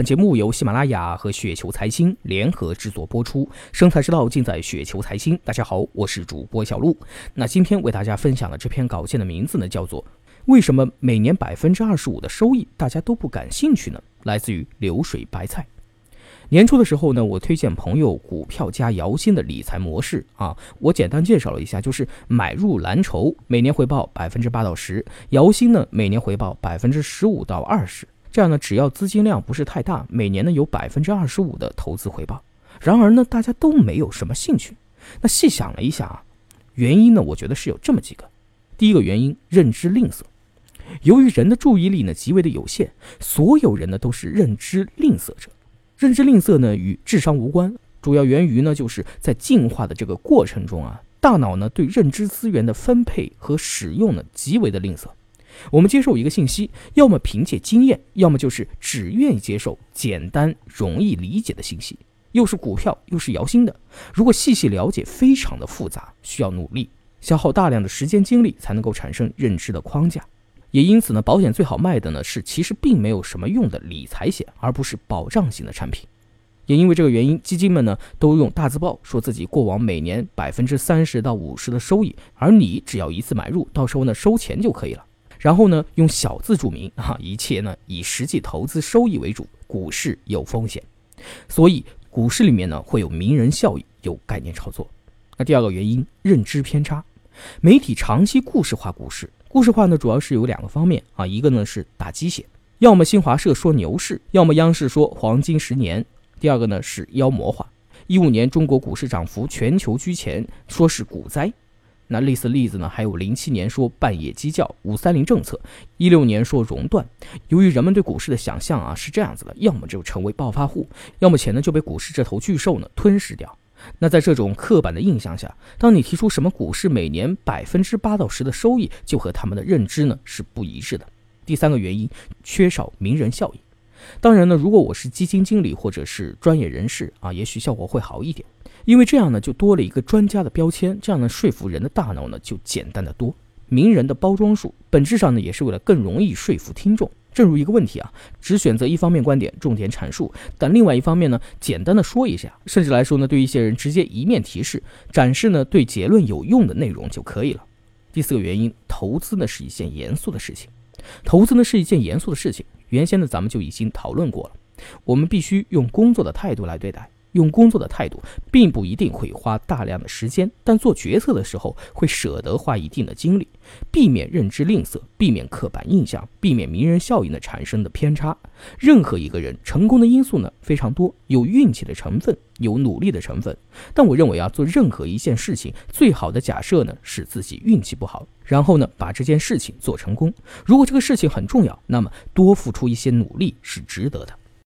本节目由喜马拉雅和雪球财经联合制作播出，生财之道尽在雪球财经。大家好，我是主播小璐。那今天为大家分享的这篇稿件的名字呢，叫做《为什么每年百分之二十五的收益大家都不感兴趣呢？》来自于流水白菜。年初的时候呢，我推荐朋友股票加摇新的理财模式啊，我简单介绍了一下，就是买入蓝筹，每年回报百分之八到十；摇新呢，每年回报百分之十五到二十。这样呢，只要资金量不是太大，每年呢有百分之二十五的投资回报。然而呢，大家都没有什么兴趣。那细想了一下啊，原因呢，我觉得是有这么几个。第一个原因，认知吝啬。由于人的注意力呢极为的有限，所有人呢都是认知吝啬者。认知吝啬呢与智商无关，主要源于呢就是在进化的这个过程中啊，大脑呢对认知资源的分配和使用呢极为的吝啬。我们接受一个信息，要么凭借经验，要么就是只愿意接受简单容易理解的信息。又是股票，又是摇新的，如果细细了解，非常的复杂，需要努力，消耗大量的时间精力才能够产生认知的框架。也因此呢，保险最好卖的呢是其实并没有什么用的理财险，而不是保障型的产品。也因为这个原因，基金们呢都用大字报说自己过往每年百分之三十到五十的收益，而你只要一次买入，到时候呢收钱就可以了。然后呢，用小字注明啊，一切呢以实际投资收益为主，股市有风险，所以股市里面呢会有名人效应，有概念炒作。那第二个原因，认知偏差，媒体长期故事化股市，故事化呢主要是有两个方面啊，一个呢是打鸡血，要么新华社说牛市，要么央视说黄金十年；第二个呢是妖魔化，一五年中国股市涨幅全球居前，说是股灾。那类似例子呢，还有零七年说半夜鸡叫，五三零政策，一六年说熔断。由于人们对股市的想象啊是这样子的，要么就成为暴发户，要么钱呢就被股市这头巨兽呢吞噬掉。那在这种刻板的印象下，当你提出什么股市每年百分之八到十的收益，就和他们的认知呢是不一致的。第三个原因，缺少名人效应。当然呢，如果我是基金经理或者是专业人士啊，也许效果会好一点。因为这样呢，就多了一个专家的标签，这样呢，说服人的大脑呢就简单的多。名人的包装术，本质上呢也是为了更容易说服听众。正如一个问题啊，只选择一方面观点重点阐述，但另外一方面呢，简单的说一下，甚至来说呢，对一些人直接一面提示，展示呢对结论有用的内容就可以了。第四个原因，投资呢是一件严肃的事情，投资呢是一件严肃的事情。原先呢咱们就已经讨论过了，我们必须用工作的态度来对待。用工作的态度，并不一定会花大量的时间，但做决策的时候会舍得花一定的精力，避免认知吝啬，避免刻板印象，避免名人效应的产生的偏差。任何一个人成功的因素呢非常多，有运气的成分，有努力的成分。但我认为啊，做任何一件事情，最好的假设呢是自己运气不好，然后呢把这件事情做成功。如果这个事情很重要，那么多付出一些努力是值得的。